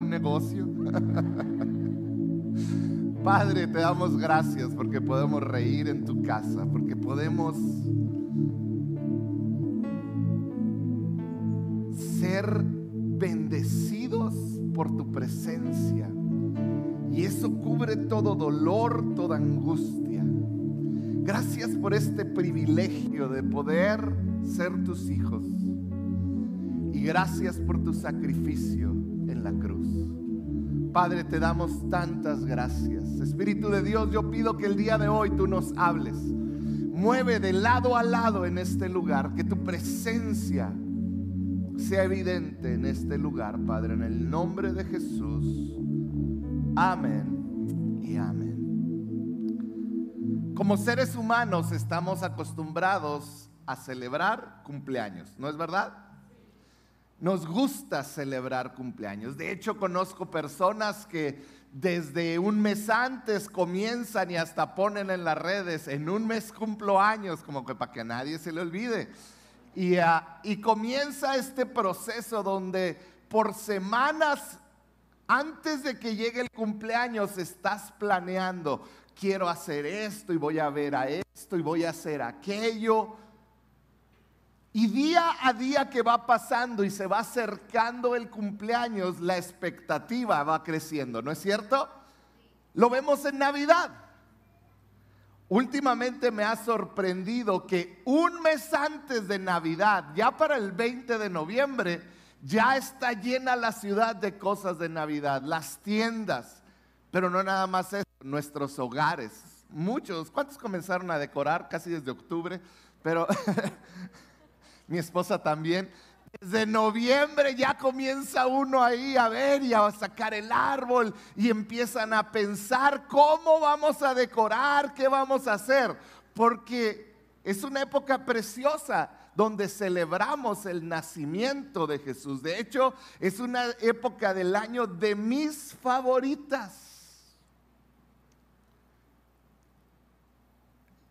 un negocio. Padre, te damos gracias porque podemos reír en tu casa, porque podemos ser bendecidos por tu presencia. Y eso cubre todo dolor, toda angustia. Gracias por este privilegio de poder ser tus hijos. Y gracias por tu sacrificio en la cruz. Padre, te damos tantas gracias. Espíritu de Dios, yo pido que el día de hoy tú nos hables. Mueve de lado a lado en este lugar, que tu presencia sea evidente en este lugar, Padre, en el nombre de Jesús. Amén y amén. Como seres humanos estamos acostumbrados a celebrar cumpleaños, ¿no es verdad? Nos gusta celebrar cumpleaños. De hecho, conozco personas que desde un mes antes comienzan y hasta ponen en las redes, en un mes cumplo años, como que para que a nadie se le olvide. Y, ah, y comienza este proceso donde por semanas antes de que llegue el cumpleaños estás planeando, quiero hacer esto y voy a ver a esto y voy a hacer aquello y día a día que va pasando y se va acercando el cumpleaños, la expectativa va creciendo, ¿no es cierto? Lo vemos en Navidad. Últimamente me ha sorprendido que un mes antes de Navidad, ya para el 20 de noviembre, ya está llena la ciudad de cosas de Navidad, las tiendas, pero no nada más eso, nuestros hogares. Muchos, ¿cuántos comenzaron a decorar casi desde octubre? Pero mi esposa también. Desde noviembre ya comienza uno ahí a ver y a sacar el árbol y empiezan a pensar cómo vamos a decorar, qué vamos a hacer, porque es una época preciosa donde celebramos el nacimiento de Jesús. De hecho, es una época del año de mis favoritas.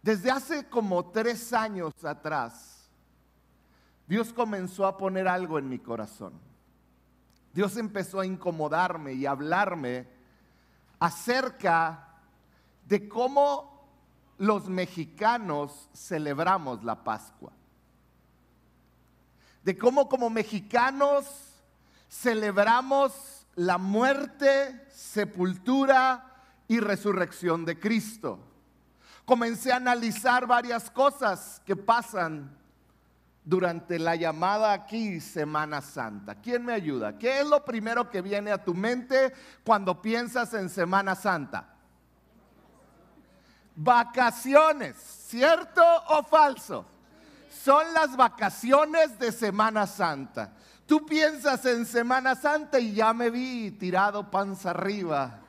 Desde hace como tres años atrás, Dios comenzó a poner algo en mi corazón. Dios empezó a incomodarme y a hablarme acerca de cómo los mexicanos celebramos la Pascua. De cómo como mexicanos celebramos la muerte, sepultura y resurrección de Cristo. Comencé a analizar varias cosas que pasan durante la llamada aquí Semana Santa? ¿Quién me ayuda? ¿Qué es lo primero que viene a tu mente cuando piensas en Semana Santa? Vacaciones, ¿cierto o falso? Son las vacaciones de Semana Santa. Tú piensas en Semana Santa y ya me vi tirado panza arriba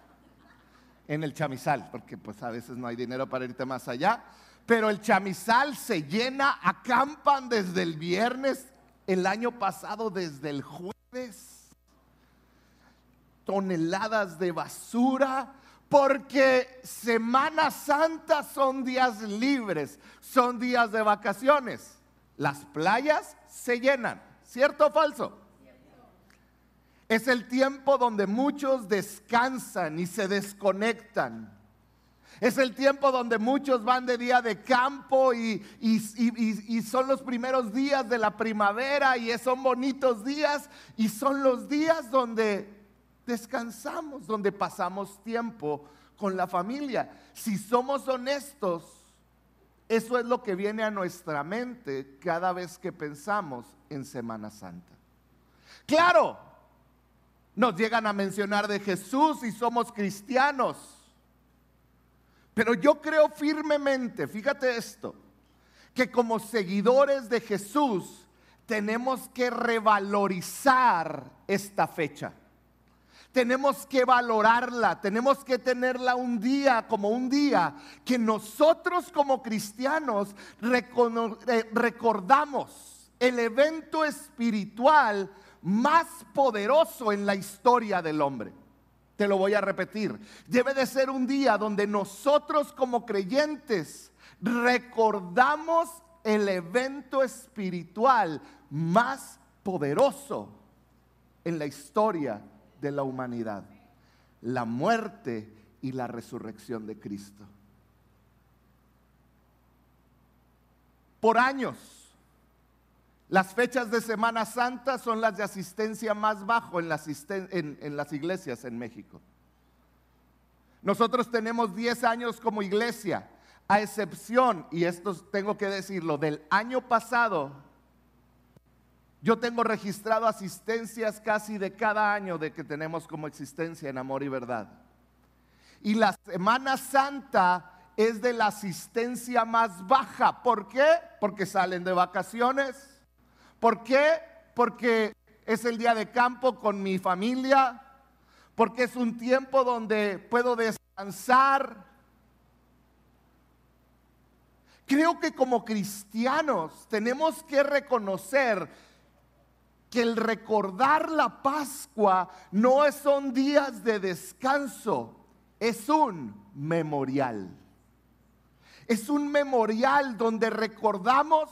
en el chamizal, porque pues a veces no hay dinero para irte más allá pero el chamizal se llena, acampan desde el viernes, el año pasado desde el jueves, toneladas de basura, porque Semana Santa son días libres, son días de vacaciones. Las playas se llenan, ¿cierto o falso? Es el tiempo donde muchos descansan y se desconectan. Es el tiempo donde muchos van de día de campo y, son los primeros días de la primavera y son bonitos días y son los días donde descansamos, donde pasamos tiempo con la familia. Si somos honestos, eso es lo que viene a nuestra mente cada vez que pensamos en Semana Santa. Claro, nos llegan a mencionar de Jesús y somos cristianos. Pero yo creo firmemente, fíjate esto, que como seguidores de Jesús tenemos que revalorizar esta fecha. Tenemos que valorarla, tenemos que tenerla un día como un día que nosotros como cristianos recordamos el evento espiritual más poderoso en la historia del hombre. Te lo voy a repetir. Debe de ser un día donde nosotros como creyentes recordamos el evento espiritual más poderoso en la historia de la humanidad, la muerte y la resurrección de Cristo. Por años, las fechas de Semana Santa son las de asistencia más bajo en las, en las iglesias en México. Nosotros tenemos 10 años como iglesia, a excepción, y esto tengo que decirlo, del año pasado, yo tengo registrado asistencias casi de cada año de que tenemos como existencia en amor y verdad. Y la Semana Santa es de la asistencia más baja. ¿Por qué? Porque salen de vacaciones. ¿Por qué? Porque es el día de campo con mi familia. Porque es un tiempo donde puedo descansar. Creo que como cristianos tenemos que reconocer que el recordar la Pascua no son días de descanso, es un memorial. Es un memorial donde recordamos,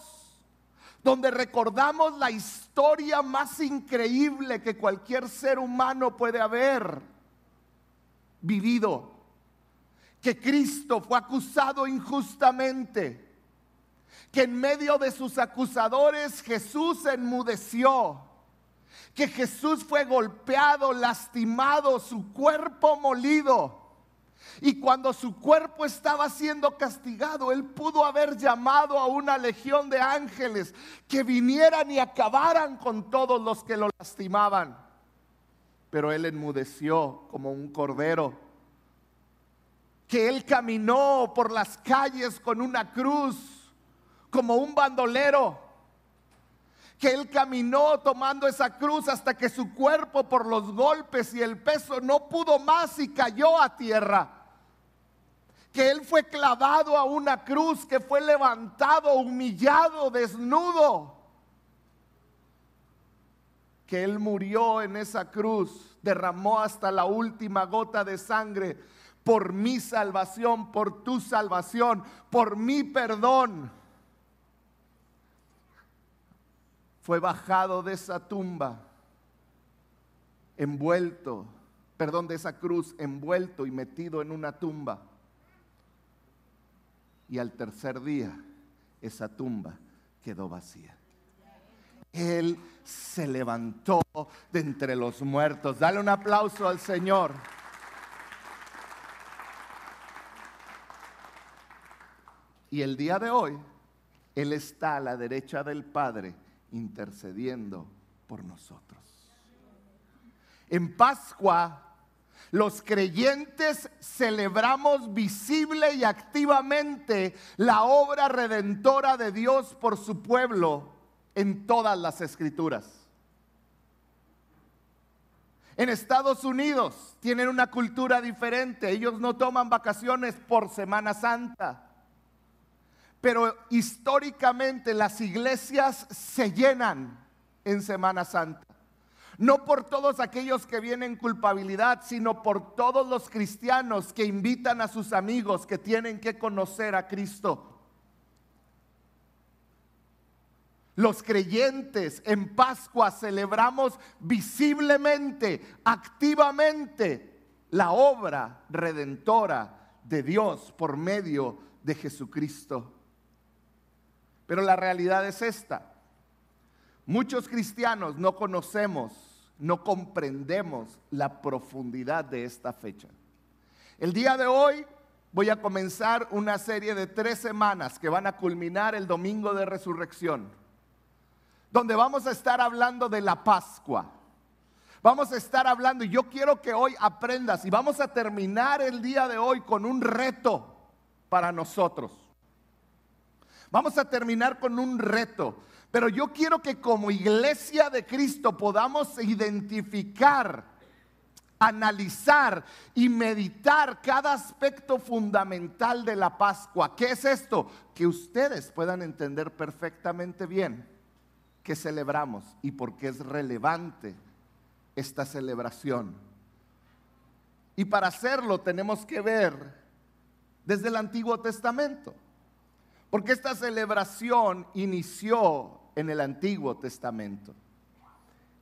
donde recordamos la historia más increíble que cualquier ser humano puede haber vivido. Que Cristo fue acusado injustamente, que en medio de sus acusadores Jesús enmudeció, que Jesús fue golpeado, lastimado, su cuerpo molido y cuando su cuerpo estaba siendo castigado, él pudo haber llamado a una legión de ángeles que vinieran y acabaran con todos los que lo lastimaban. Pero él enmudeció como un cordero. Que él caminó por las calles con una cruz como un bandolero que él caminó tomando esa cruz hasta que su cuerpo por los golpes y el peso no pudo más y cayó a tierra que Él fue clavado a una cruz, que fue levantado, humillado, desnudo. Que Él murió en esa cruz, derramó hasta la última gota de sangre por mi salvación, por tu salvación, por mi perdón. Fue bajado de esa tumba, envuelto, perdón, de esa cruz, envuelto y metido en una tumba y al tercer día esa tumba quedó vacía. Él se levantó de entre los muertos. Dale un aplauso al Señor. Y el día de hoy, Él está a la derecha del Padre intercediendo por nosotros. En Pascua los creyentes celebramos visible y activamente la obra redentora de Dios por su pueblo en todas las escrituras. En Estados Unidos tienen una cultura diferente. Ellos no toman vacaciones por Semana Santa. Pero históricamente las iglesias se llenan en Semana Santa. No por todos aquellos que vienen culpabilidad, sino por todos los cristianos que invitan a sus amigos que tienen que conocer a Cristo. Los creyentes en Pascua celebramos visiblemente, activamente, la obra redentora de Dios por medio de Jesucristo. Pero la realidad es esta. Muchos cristianos no conocemos no comprendemos la profundidad de esta fecha. El día de hoy voy a comenzar una serie de tres semanas que van a culminar el domingo de resurrección, donde vamos a estar hablando de la Pascua. Vamos a estar hablando y yo quiero que hoy aprendas y vamos a terminar el día de hoy con un reto para nosotros. Vamos a terminar con un reto. Pero yo quiero que como iglesia de Cristo podamos identificar, analizar y meditar cada aspecto fundamental de la Pascua. ¿Qué es esto? Que ustedes puedan entender perfectamente bien qué celebramos y por qué es relevante esta celebración. Y para hacerlo tenemos que ver desde el Antiguo Testamento. Porque esta celebración inició en el Antiguo Testamento.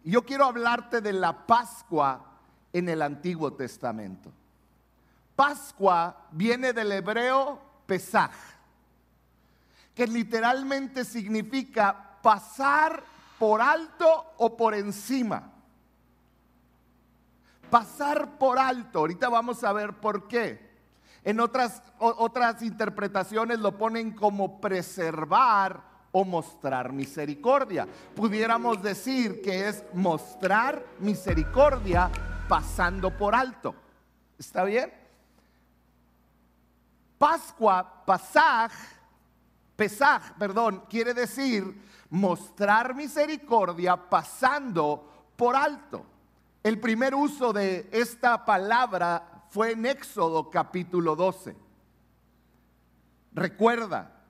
Y yo quiero hablarte de la Pascua en el Antiguo Testamento. Pascua viene del hebreo Pesaj, que literalmente significa pasar por alto o por encima. Pasar por alto, ahorita vamos a ver por qué. En otras, otras interpretaciones lo ponen como preservar o mostrar misericordia. Pudiéramos decir que es mostrar misericordia pasando por alto. ¿Está bien? Pascua, Pasaj, Pesaj, perdón, quiere decir mostrar misericordia pasando por alto. El primer uso de esta palabra fue en Éxodo capítulo 12. Recuerda,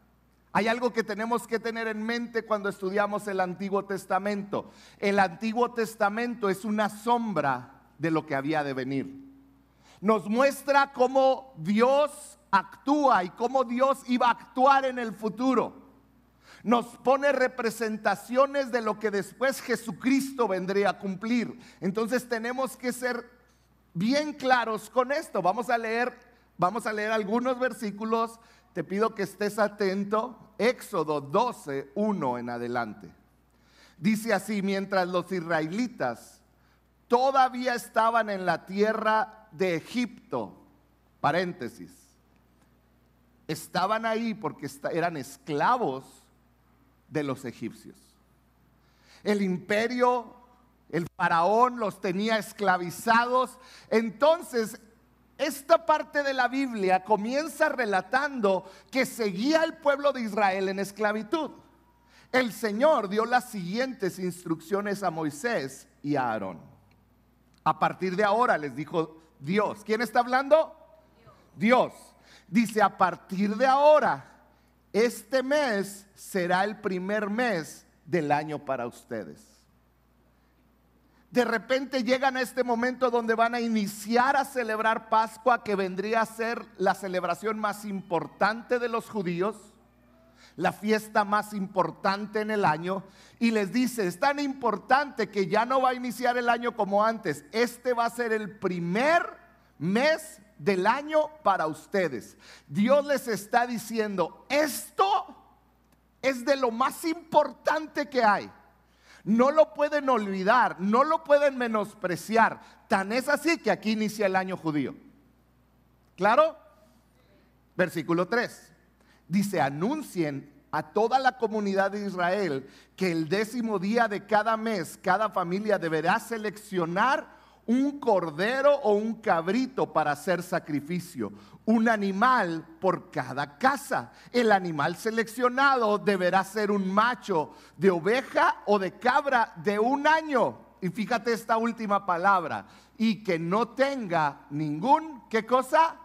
hay algo que tenemos que tener en mente cuando estudiamos el Antiguo Testamento. El Antiguo Testamento es una sombra de lo que había de venir. Nos muestra cómo Dios actúa y cómo Dios iba a actuar en el futuro. Nos pone representaciones de lo que después Jesucristo vendría a cumplir. Entonces tenemos que ser bien claros con esto. Vamos a leer, vamos a leer algunos versículos. Te pido que estés atento. Éxodo 12, 1 en adelante. Dice así, mientras los israelitas todavía estaban en la tierra de Egipto, paréntesis, estaban ahí porque eran esclavos de los egipcios. El imperio, el faraón los tenía esclavizados. Entonces, esta parte de la Biblia comienza relatando que seguía el pueblo de Israel en esclavitud. El Señor dio las siguientes instrucciones a Moisés y a Aarón. A partir de ahora les dijo Dios. ¿Quién está hablando? Dios. Dice, a partir de ahora, este mes será el primer mes del año para ustedes. De repente llegan a este momento donde van a iniciar a celebrar Pascua, que vendría a ser la celebración más importante de los judíos, la fiesta más importante en el año, y les dice, es tan importante que ya no va a iniciar el año como antes, este va a ser el primer mes del año para ustedes. Dios les está diciendo, esto es de lo más importante que hay. No lo pueden olvidar, no lo pueden menospreciar. Tan es así que aquí inicia el año judío. ¿Claro? Versículo 3. Dice, anuncien a toda la comunidad de Israel que el décimo día de cada mes cada familia deberá seleccionar un cordero o un cabrito para hacer sacrificio, un animal por cada casa. El animal seleccionado deberá ser un macho de oveja o de cabra de un año. Y fíjate esta última palabra, y que no tenga ningún, ¿qué cosa?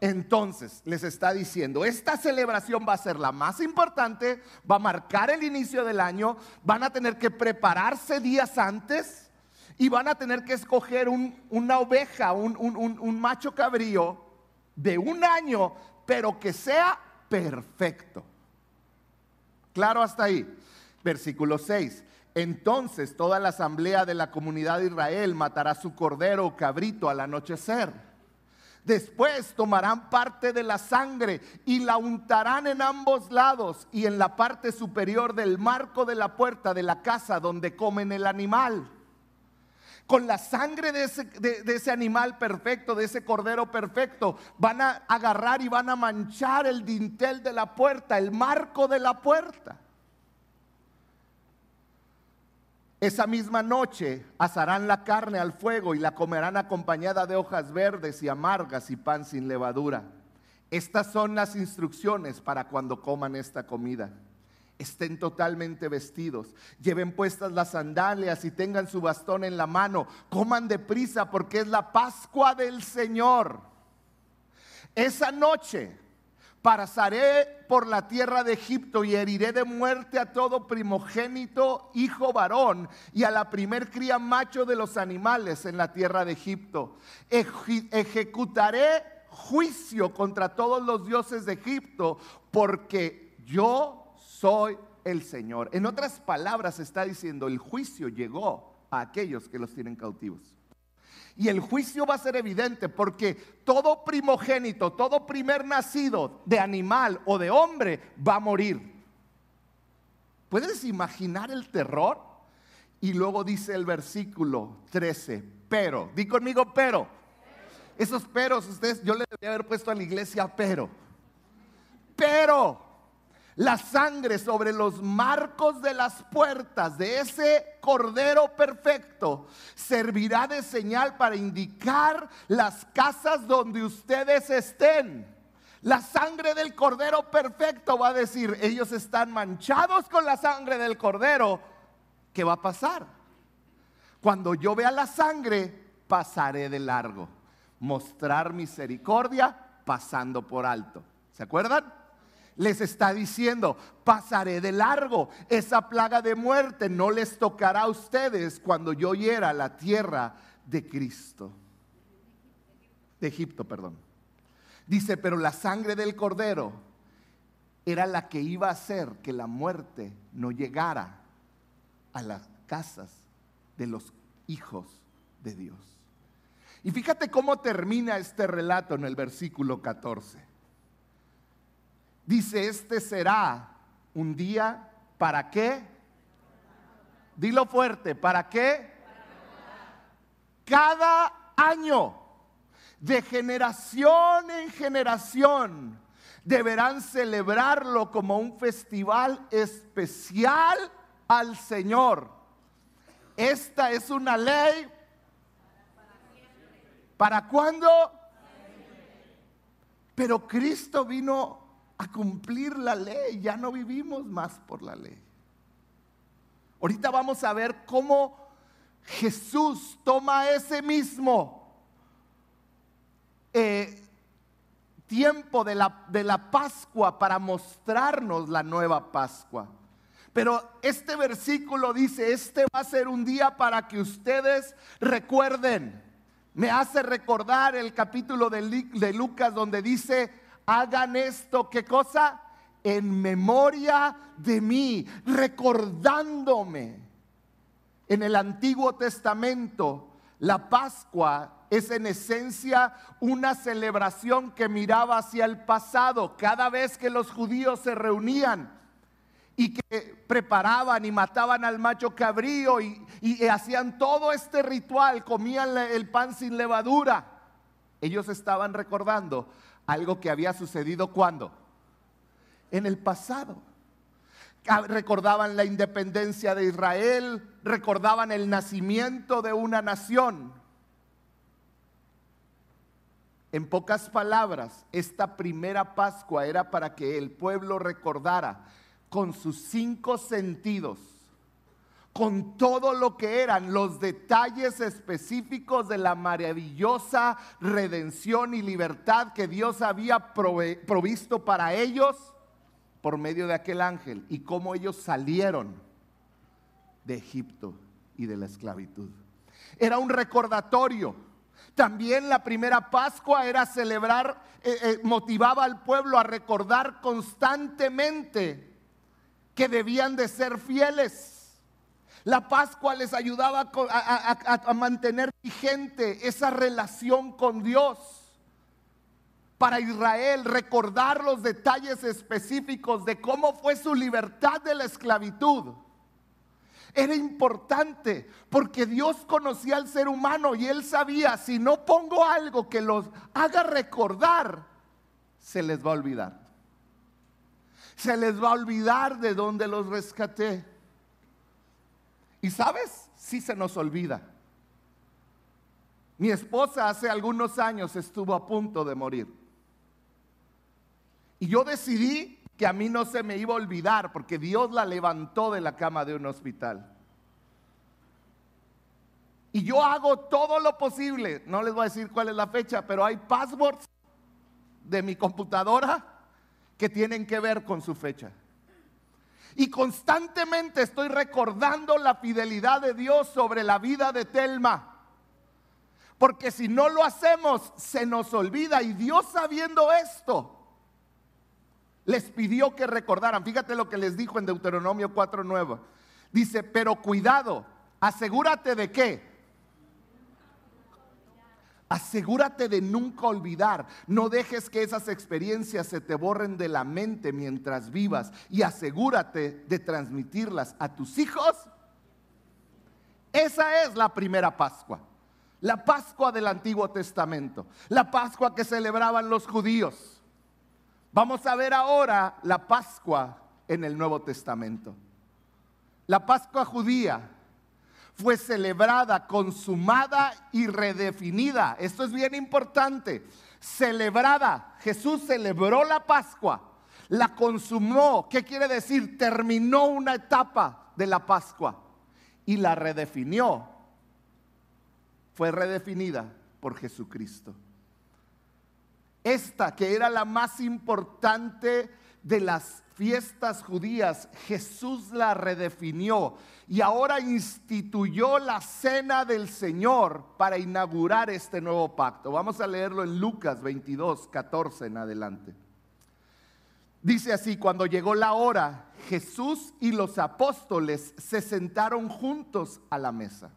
Entonces les está diciendo, esta celebración va a ser la más importante, va a marcar el inicio del año, van a tener que prepararse días antes y van a tener que escoger una oveja, un, un macho cabrío de un año, pero que sea perfecto. Claro hasta ahí. Versículo 6. Entonces toda la asamblea de la comunidad de Israel matará su cordero o cabrito al anochecer. Después tomarán parte de la sangre y la untarán en ambos lados y en la parte superior del marco de la puerta de la casa donde comen el animal con la sangre de ese, animal perfecto, de ese cordero perfecto, van a agarrar y van a manchar el dintel de la puerta, el marco de la puerta. Esa misma noche asarán la carne al fuego y la comerán acompañada de hojas verdes y amargas y pan sin levadura. Estas son las instrucciones para cuando coman esta comida estén totalmente vestidos, lleven puestas las sandalias y tengan su bastón en la mano, coman deprisa porque es la Pascua del Señor. Esa noche pasaré por la tierra de Egipto y heriré de muerte a todo primogénito, hijo varón, y a la primer cría macho de los animales en la tierra de Egipto. ejecutaré juicio contra todos los dioses de Egipto, porque yo soy el Señor. En otras palabras está diciendo, el juicio llegó a aquellos que los tienen cautivos. Y el juicio va a ser evidente porque todo primogénito, todo primer nacido de animal o de hombre va a morir. ¿Puedes imaginar el terror? Y luego dice el versículo 13, pero, di conmigo pero. Esos peros, ustedes, yo le debería haber puesto a la iglesia pero. Pero la sangre sobre los marcos de las puertas de ese cordero perfecto servirá de señal para indicar las casas donde ustedes estén. La sangre del cordero perfecto va a decir, ellos están manchados con la sangre del cordero. ¿Qué va a pasar? Cuando yo vea la sangre, pasaré de largo. Mostrar misericordia pasando por alto. ¿Se acuerdan? Les está diciendo, pasaré de largo. Esa plaga de muerte no les tocará a ustedes cuando yo hiera la tierra de Cristo. De Egipto, perdón. Dice, pero la sangre del cordero era la que iba a hacer que la muerte no llegara a las casas de los hijos de Dios. Y fíjate cómo termina este relato en el versículo 14. Dice, este será un día, ¿para qué? Dilo fuerte, ¿para qué? Cada año, de generación en generación, deberán celebrarlo como un festival especial al Señor. Esta es una ley. ¿Para cuándo? Pero Cristo vino a cumplir la ley, ya no vivimos más por la ley. Ahorita vamos a ver cómo Jesús toma ese mismo eh, tiempo de la, de la Pascua para mostrarnos la nueva Pascua. Pero este versículo dice, este va a ser un día para que ustedes recuerden. Me hace recordar el capítulo de, de Lucas donde dice, hagan esto, ¿qué cosa? En memoria de mí, recordándome. En el Antiguo Testamento, la Pascua es en esencia una celebración que miraba hacia el pasado. Cada vez que los judíos se reunían y que preparaban y mataban al macho cabrío y, hacían todo este ritual, comían el pan sin levadura, ellos estaban recordando algo que había sucedido cuando? En el pasado. Ah, recordaban la independencia de Israel, recordaban el nacimiento de una nación. En pocas palabras, esta primera Pascua era para que el pueblo recordara con sus cinco sentidos con todo lo que eran los detalles específicos de la maravillosa redención y libertad que Dios había provisto para ellos por medio de aquel ángel y cómo ellos salieron de Egipto y de la esclavitud. Era un recordatorio. También la primera Pascua era celebrar, eh, eh, motivaba al pueblo a recordar constantemente que debían de ser fieles la Pascua les ayudaba a, mantener vigente esa relación con Dios. Para Israel, recordar los detalles específicos de cómo fue su libertad de la esclavitud. Era importante porque Dios conocía al ser humano y él sabía, si no pongo algo que los haga recordar, se les va a olvidar. Se les va a olvidar de dónde los rescaté. Y sabes, sí se nos olvida. Mi esposa hace algunos años estuvo a punto de morir. Y yo decidí que a mí no se me iba a olvidar porque Dios la levantó de la cama de un hospital. Y yo hago todo lo posible, no les voy a decir cuál es la fecha, pero hay passwords de mi computadora que tienen que ver con su fecha. Y constantemente estoy recordando la fidelidad de Dios sobre la vida de Telma. Porque si no lo hacemos, se nos olvida. Y Dios sabiendo esto, les pidió que recordaran. Fíjate lo que les dijo en Deuteronomio 4.9. Dice, pero cuidado, asegúrate de qué. Asegúrate de nunca olvidar. No dejes que esas experiencias se te borren de la mente mientras vivas. Y asegúrate de transmitirlas a tus hijos. Esa es la primera Pascua. La Pascua del Antiguo Testamento. La Pascua que celebraban los judíos. Vamos a ver ahora la Pascua en el Nuevo Testamento. La Pascua judía fue celebrada, consumada y redefinida. Esto es bien importante. Celebrada. Jesús celebró la Pascua, la consumó. ¿Qué quiere decir? Terminó una etapa de la Pascua y la redefinió. Fue redefinida por Jesucristo. Esta que era la más importante de las fiestas judías, Jesús la redefinió y ahora instituyó la cena del Señor para inaugurar este nuevo pacto. Vamos a leerlo en Lucas 22, 14 en adelante. Dice así, cuando llegó la hora, Jesús y los apóstoles se sentaron juntos a la mesa.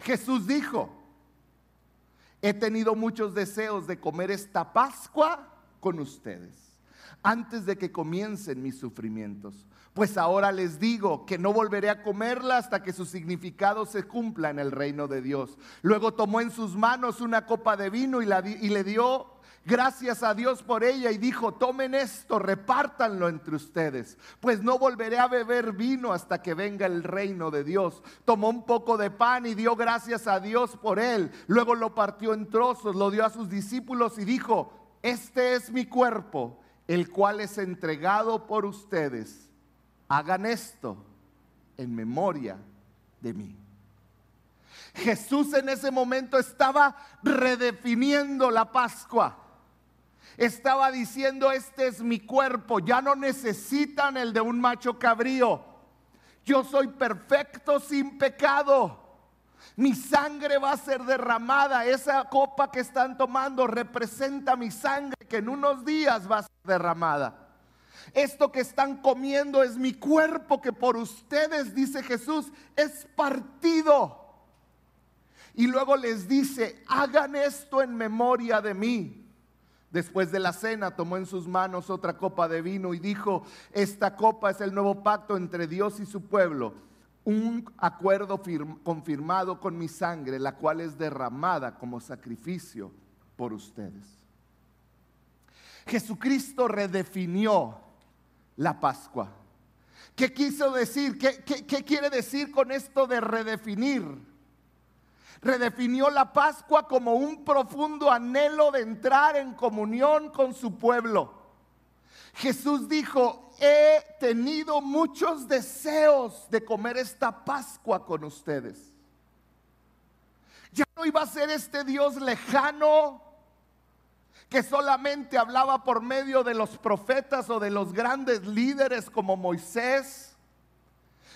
Jesús dijo, he tenido muchos deseos de comer esta Pascua con ustedes antes de que comiencen mis sufrimientos. Pues ahora les digo que no volveré a comerla hasta que su significado se cumpla en el reino de Dios. Luego tomó en sus manos una copa de vino y, le dio gracias a Dios por ella y dijo, tomen esto, repártanlo entre ustedes, pues no volveré a beber vino hasta que venga el reino de Dios. Tomó un poco de pan y dio gracias a Dios por él. Luego lo partió en trozos, lo dio a sus discípulos y dijo, este es mi cuerpo el cual es entregado por ustedes. Hagan esto en memoria de mí. Jesús en ese momento estaba redefiniendo la Pascua. Estaba diciendo, este es mi cuerpo, ya no necesitan el de un macho cabrío. Yo soy perfecto sin pecado. Mi sangre va a ser derramada. Esa copa que están tomando representa mi sangre que en unos días va a ser derramada. Esto que están comiendo es mi cuerpo que por ustedes, dice Jesús, es partido. Y luego les dice, hagan esto en memoria de mí. Después de la cena tomó en sus manos otra copa de vino y dijo, esta copa es el nuevo pacto entre Dios y su pueblo un acuerdo confirmado con mi sangre, la cual es derramada como sacrificio por ustedes. Jesucristo redefinió la Pascua. ¿Qué quiso decir? ¿Qué, quiere decir con esto de redefinir? Redefinió la Pascua como un profundo anhelo de entrar en comunión con su pueblo. Jesús dijo, he tenido muchos deseos de comer esta Pascua con ustedes. Ya no iba a ser este Dios lejano que solamente hablaba por medio de los profetas o de los grandes líderes como Moisés,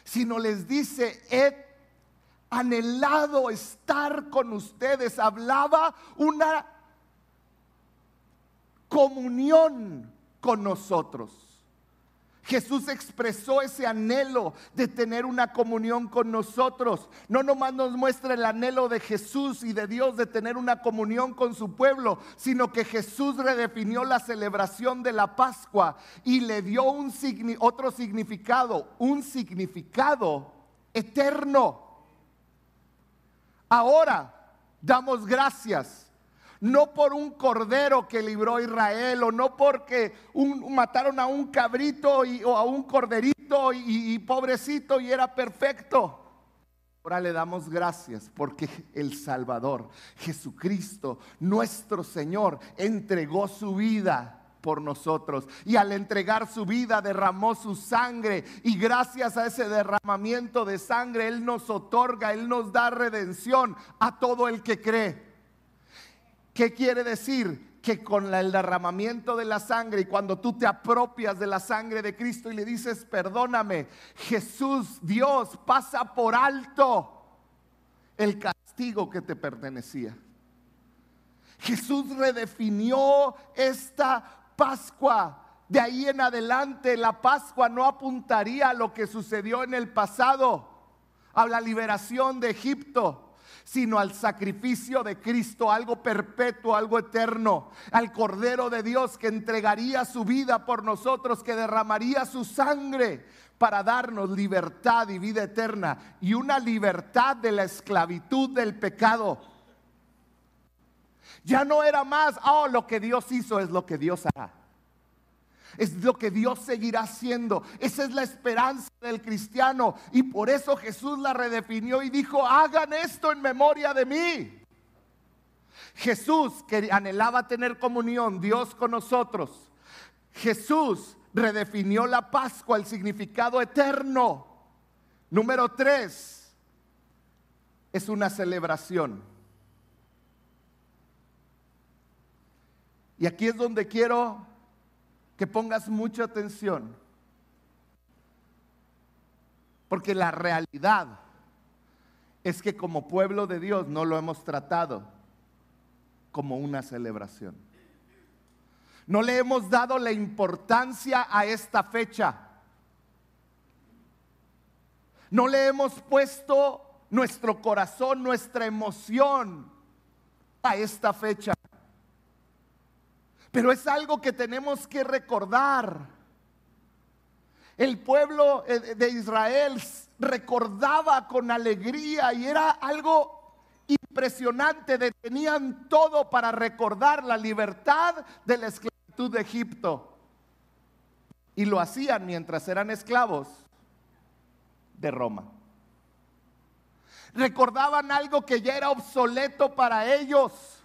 sino les dice, he anhelado estar con ustedes. Hablaba una comunión con nosotros. Jesús expresó ese anhelo de tener una comunión con nosotros. No nomás nos muestra el anhelo de Jesús y de Dios de tener una comunión con su pueblo, sino que Jesús redefinió la celebración de la Pascua y le dio otro significado, un significado eterno. Ahora damos gracias no por un cordero que libró Israel, o no porque mataron a un cabrito o a un corderito y, y pobrecito y era perfecto. Ahora le damos gracias porque el Salvador, Jesucristo, nuestro Señor, entregó su vida por nosotros. Y al entregar su vida derramó su sangre. Y gracias a ese derramamiento de sangre, Él nos otorga, Él nos da redención a todo el que cree. ¿Qué quiere decir? Que con el derramamiento de la sangre y cuando tú te apropias de la sangre de Cristo y le dices, perdóname, Jesús, Dios, pasa por alto el castigo que te pertenecía. Jesús redefinió esta Pascua. De ahí en adelante la Pascua no apuntaría a lo que sucedió en el pasado, a la liberación de Egipto, sino al sacrificio de Cristo, algo perpetuo, algo eterno, al Cordero de Dios que entregaría su vida por nosotros, que derramaría su sangre para darnos libertad y vida eterna y una libertad de la esclavitud del pecado. Ya no era más, oh, lo que Dios hizo es lo que Dios hará. Es lo que Dios seguirá haciendo. Esa es la esperanza del cristiano. Y por eso Jesús la redefinió y dijo, hagan esto en memoria de mí. Jesús que anhelaba tener comunión, Dios con nosotros. Jesús redefinió la Pascua, el significado eterno. Número tres, es una celebración. Y aquí es donde quiero que pongas mucha atención. Porque la realidad es que como pueblo de Dios no lo hemos tratado como una celebración. No le hemos dado la importancia a esta fecha. No le hemos puesto nuestro corazón, nuestra emoción a esta fecha. Pero es algo que tenemos que recordar. El pueblo eh, de Israel recordaba con alegría y era algo impresionante. Tenían todo para recordar la libertad de la esclavitud de Egipto. Y lo hacían mientras eran esclavos de Roma. Recordaban algo que ya era obsoleto para ellos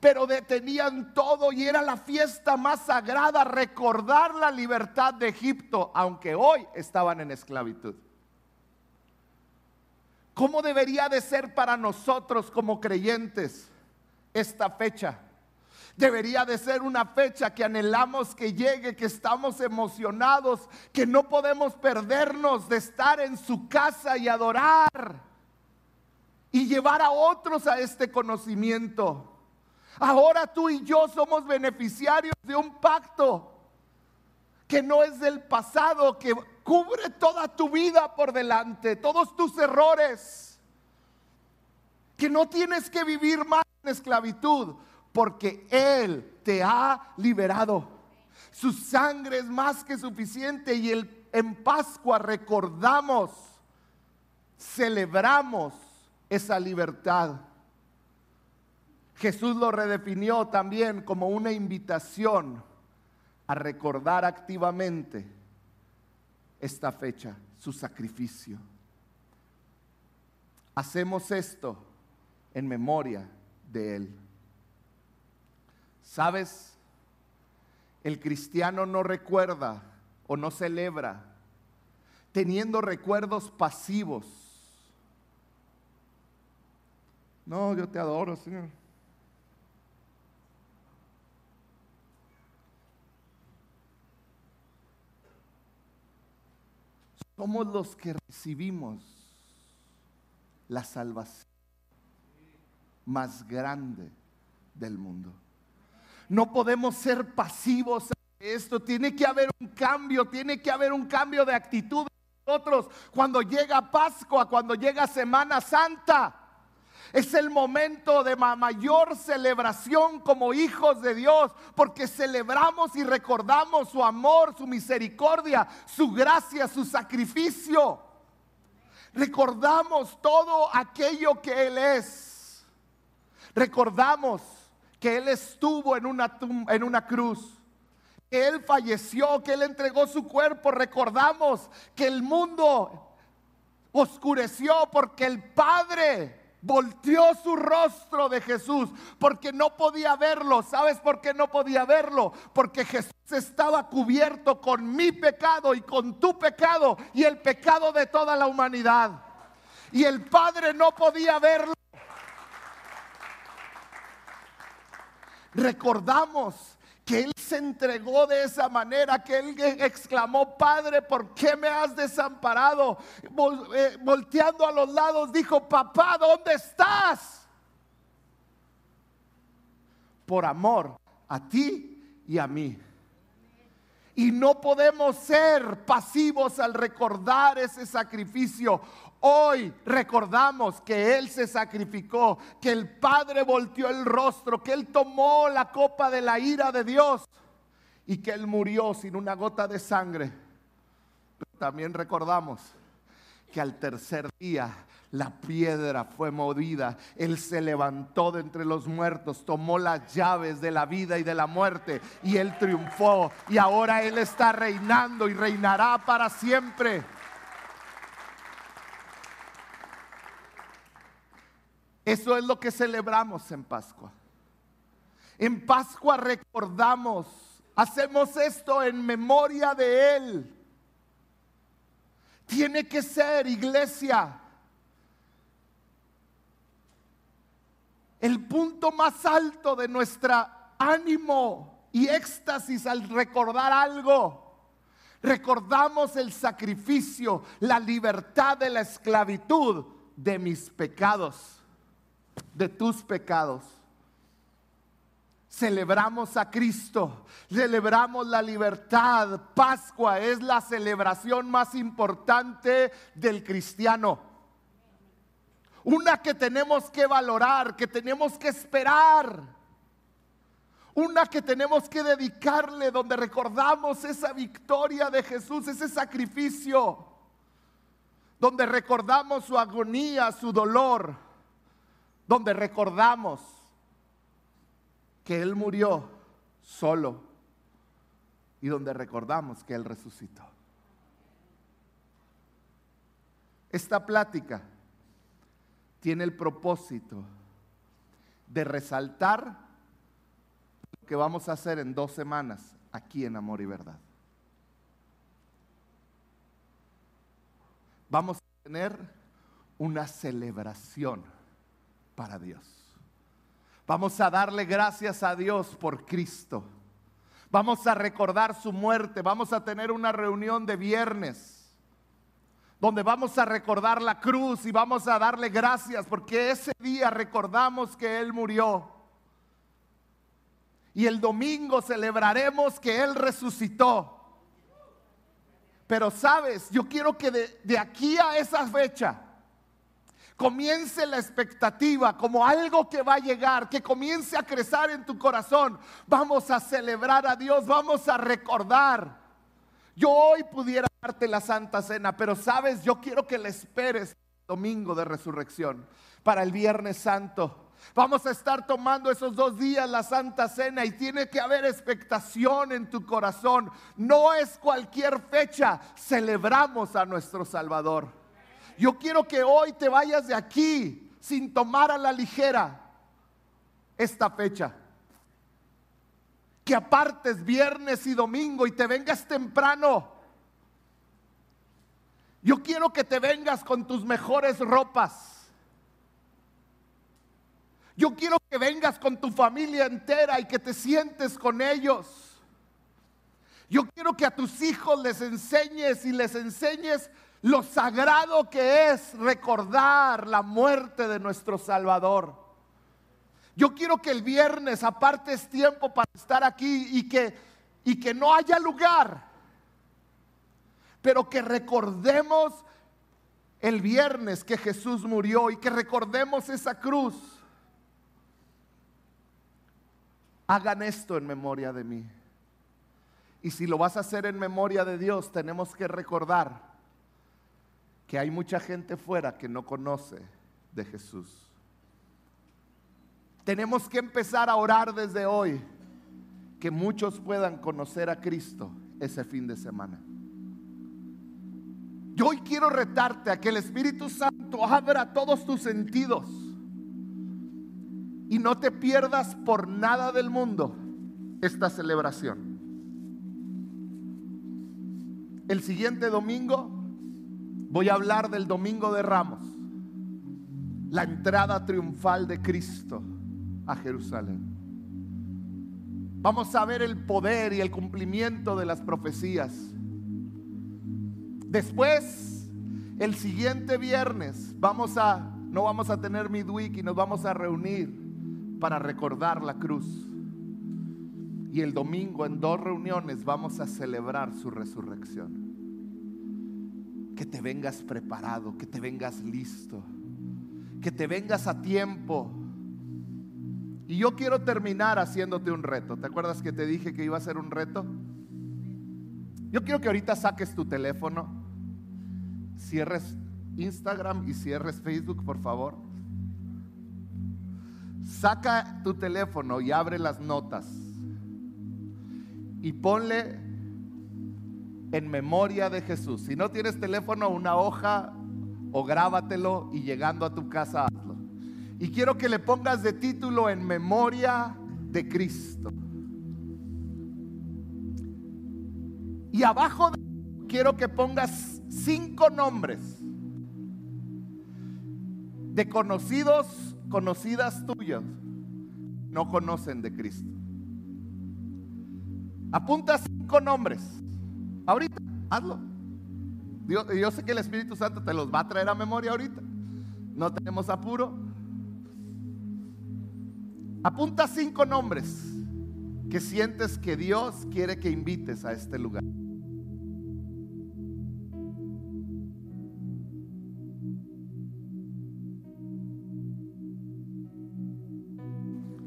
pero detenían todo y era la fiesta más sagrada, recordar la libertad de Egipto, aunque hoy estaban en esclavitud. ¿Cómo debería de ser para nosotros como creyentes esta fecha? Debería de ser una fecha que anhelamos que llegue, que estamos emocionados, que no podemos perdernos de estar en su casa y adorar y llevar a otros a este conocimiento. Ahora tú y yo somos beneficiarios de un pacto que no es del pasado, que cubre toda tu vida por delante, todos tus errores, que no tienes que vivir más en esclavitud, porque Él te ha liberado. Su sangre es más que suficiente y el, en Pascua recordamos, celebramos esa libertad. Jesús lo redefinió también como una invitación a recordar activamente esta fecha, su sacrificio. Hacemos esto en memoria de Él. ¿Sabes? El cristiano no recuerda o no celebra teniendo recuerdos pasivos. No, yo te adoro, Señor. Somos los que recibimos la salvación más grande del mundo. No podemos ser pasivos a esto, tiene que haber un cambio, tiene que haber un cambio de actitud en nosotros cuando llega Pascua, cuando llega Semana Santa. Es el momento de mayor celebración como hijos de Dios, porque celebramos y recordamos su amor, su misericordia, su gracia, su sacrificio. Recordamos todo aquello que Él es. Recordamos que Él estuvo en una, en una cruz que Él falleció, que Él entregó su cuerpo. Recordamos que el mundo oscureció porque el Padre volteó su rostro de Jesús porque no podía verlo. ¿Sabes por qué no podía verlo? Porque Jesús estaba cubierto con mi pecado y con tu pecado y el pecado de toda la humanidad. Y el Padre no podía verlo. Recordamos que Él se entregó de esa manera, que Él exclamó, Padre, ¿por qué me has desamparado? Eh, volteando a los lados, dijo, papá, ¿dónde estás? Por amor a ti y a mí. Y no podemos ser pasivos al recordar ese sacrificio. Hoy recordamos que Él se sacrificó, que el Padre volteó el rostro, que Él tomó la copa de la ira de Dios y que Él murió sin una gota de sangre. Pero también recordamos que al tercer día la piedra fue movida, Él se levantó de entre los muertos, tomó las llaves de la vida y de la muerte y Él triunfó y ahora Él está reinando y reinará para siempre. Eso es lo que celebramos en Pascua. En Pascua recordamos, hacemos esto en memoria de Él. Tiene que ser, iglesia, el punto más alto de nuestra ánimo y éxtasis al recordar algo. Recordamos el sacrificio, la libertad de la esclavitud de mis pecados de tus pecados. Celebramos a Cristo, celebramos la libertad. Pascua es la celebración más importante del cristiano. Una que tenemos que valorar, que tenemos que esperar. Una que tenemos que dedicarle, donde recordamos esa victoria de Jesús, ese sacrificio. Donde recordamos su agonía, su dolor donde recordamos que Él murió solo y donde recordamos que Él resucitó. Esta plática tiene el propósito de resaltar lo que vamos a hacer en dos semanas aquí en Amor y Verdad. Vamos a tener una celebración para Dios. Vamos a darle gracias a Dios por Cristo. Vamos a recordar su muerte. Vamos a tener una reunión de viernes donde vamos a recordar la cruz y vamos a darle gracias porque ese día recordamos que Él murió. Y el domingo celebraremos que Él resucitó. Pero sabes, yo quiero que de, aquí a esa fecha, comience la expectativa como algo que va a llegar, que comience a crecer en tu corazón. Vamos a celebrar a Dios, vamos a recordar. Yo hoy pudiera la Santa Cena, pero sabes, yo quiero que la esperes domingo de resurrección para el Viernes Santo. Vamos a estar tomando esos dos días la Santa Cena y tiene que haber expectación en tu corazón. No es cualquier fecha, celebramos a nuestro Salvador. Yo quiero que hoy te vayas de aquí sin tomar a la ligera esta fecha. Que apartes viernes y domingo y te vengas temprano. Yo quiero que te vengas con tus mejores ropas. Yo quiero que vengas con tu familia entera y que te sientes con ellos. Yo quiero que a tus hijos les enseñes y les enseñes lo sagrado que es recordar la muerte de nuestro Salvador. Yo quiero que el viernes apartes tiempo para estar aquí y que, y que no haya lugar, pero que recordemos el viernes que Jesús murió y que recordemos esa cruz. Hagan esto en memoria de mí. Y si lo vas a hacer en memoria de Dios, tenemos que recordar que hay mucha gente fuera que no conoce de Jesús. Tenemos que empezar a orar desde hoy que muchos puedan conocer a Cristo ese fin de semana. Yo hoy quiero retarte a que el Espíritu Santo abra todos tus sentidos y no te pierdas por nada del mundo esta celebración. El siguiente domingo voy a hablar del Domingo de Ramos, la entrada triunfal de Cristo a Jerusalén. Vamos a ver el poder y el cumplimiento de las profecías. Después, el siguiente viernes, vamos a, no vamos a tener midweek y nos vamos a reunir para recordar la cruz. y el domingo en dos reuniones vamos a celebrar su resurrección. Que te vengas preparado, que te vengas listo, que te vengas a tiempo. Y yo quiero terminar haciéndote un reto. ¿Te acuerdas que te dije que iba a ser un reto? Yo quiero que ahorita saques tu teléfono, cierres Instagram y cierres Facebook, por favor. Saca tu teléfono y abre las notas y ponle en memoria de Jesús. Si no tienes teléfono, una hoja o grábatelo y llegando a tu casa hazlo. Y quiero que le pongas de título en memoria de Cristo. Y abajo de, quiero que pongas cinco nombres de conocidos, conocidas tuyas, no conocen de Cristo. Apunta cinco nombres. Ahorita, hazlo. Yo, yo sé que el Espíritu Santo te los va a traer a memoria ahorita. No tenemos apuro. Apunta cinco nombres que sientes que Dios quiere que invites a este lugar.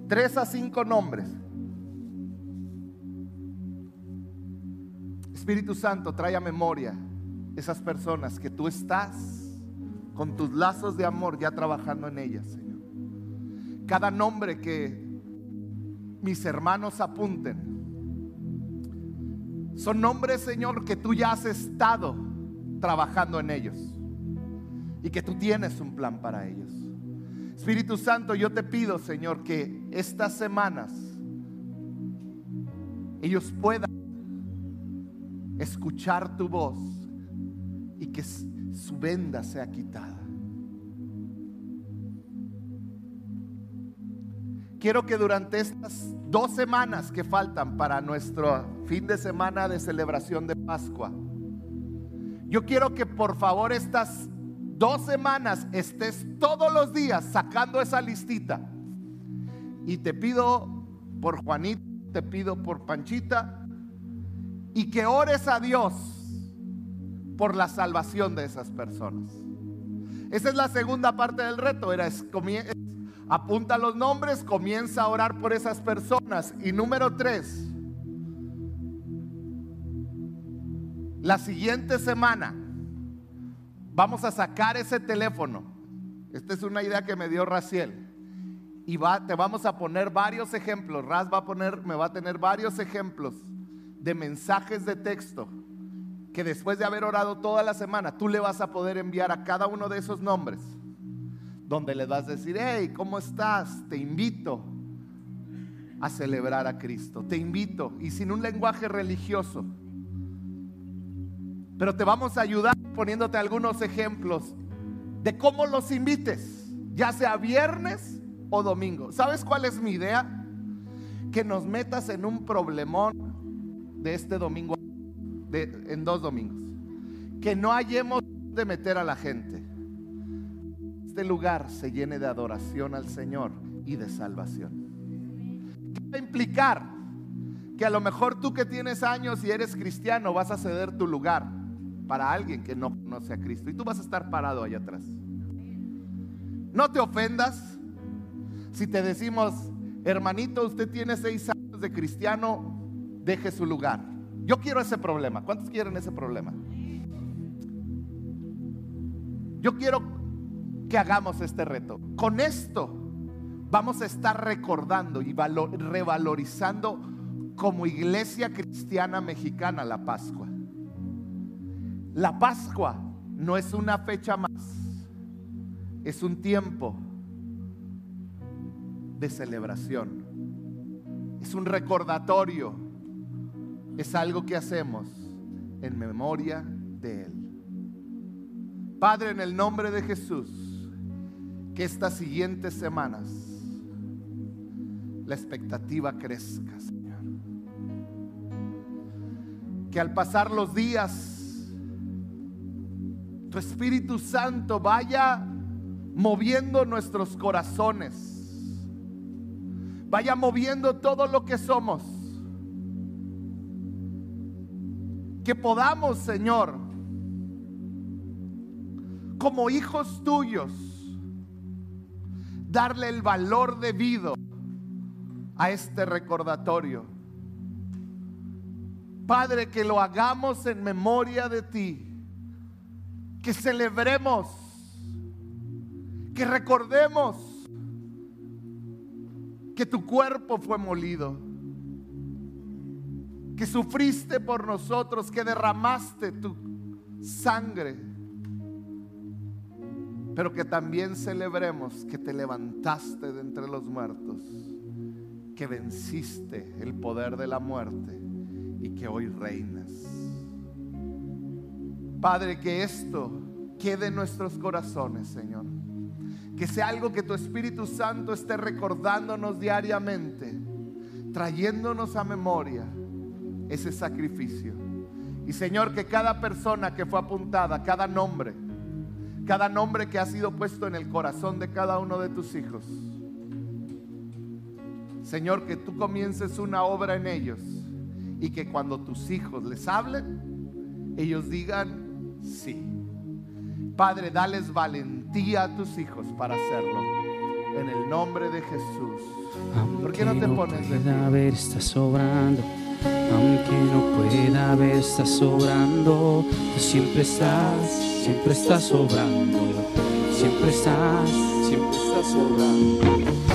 Tres a cinco nombres. Espíritu Santo, trae a memoria esas personas que tú estás con tus lazos de amor ya trabajando en ellas, Señor. Cada nombre que mis hermanos apunten, son nombres, Señor, que tú ya has estado trabajando en ellos y que tú tienes un plan para ellos. Espíritu Santo, yo te pido, Señor, que estas semanas ellos puedan escuchar tu voz y que su venda sea quitada. Quiero que durante estas dos semanas que faltan para nuestro fin de semana de celebración de Pascua, yo quiero que por favor estas dos semanas estés todos los días sacando esa listita. Y te pido por Juanita, te pido por Panchita, y que ores a Dios por la salvación de esas personas. Esa es la segunda parte del reto, era apunta los nombres, comienza a orar por esas personas. Y número tres, la siguiente semana vamos a sacar ese teléfono. Esta es una idea que me dio Raciel. Y va, te vamos a poner varios ejemplos. Raz va a poner, me va a tener varios ejemplos de mensajes de texto que después de haber orado toda la semana, tú le vas a poder enviar a cada uno de esos nombres, donde le vas a decir, hey, ¿cómo estás? Te invito a celebrar a Cristo, te invito, y sin un lenguaje religioso, pero te vamos a ayudar poniéndote algunos ejemplos de cómo los invites, ya sea viernes o domingo. ¿Sabes cuál es mi idea? Que nos metas en un problemón de este domingo, en dos domingos. Que no hayamos de meter a la gente. Este lugar se llene de adoración al Señor y de salvación. ¿Qué va a implicar? Que a lo mejor tú que tienes años y eres cristiano vas a ceder tu lugar para alguien que no conoce a Cristo y tú vas a estar parado allá atrás. No te ofendas si te decimos, hermanito, usted tiene seis años de cristiano, deje su lugar. Yo quiero ese problema. ¿Cuántos quieren ese problema? Yo quiero que hagamos este reto. Con esto vamos a estar recordando y revalorizando como iglesia cristiana mexicana la Pascua. La Pascua no es una fecha más, es un tiempo de celebración. Es un recordatorio es algo que hacemos en memoria de Él. Padre, en el nombre de Jesús, que estas siguientes semanas la expectativa crezca, Señor. Que al pasar los días, tu Espíritu Santo vaya moviendo nuestros corazones, vaya moviendo todo lo que somos que podamos, Señor, como hijos tuyos, darle el valor debido a este recordatorio. Padre, que lo hagamos en memoria de ti, que celebremos, que recordemos que tu cuerpo fue molido, que sufriste por nosotros, que derramaste tu sangre pero que también celebremos que te levantaste de entre los muertos, que venciste el poder de la muerte y que hoy reinas. Padre, que esto quede en nuestros corazones, Señor. Que sea algo que tu Espíritu Santo esté recordándonos diariamente, trayéndonos a memoria ese sacrificio. Y Señor, que cada persona que fue apuntada, cada nombre, cada nombre que ha sido puesto en el corazón de cada uno de tus hijos. Señor, que tú comiences una obra en ellos y que cuando tus hijos les hablen, ellos digan sí. Padre, dales valentía a tus hijos para hacerlo. En el nombre de Jesús. ¿Por qué no te pones de pie? está sobrando. Aunque no pueda ver, está sobrando. Tú siempre estás siempre estás sobrando, siempre estás, siempre estás sobrando.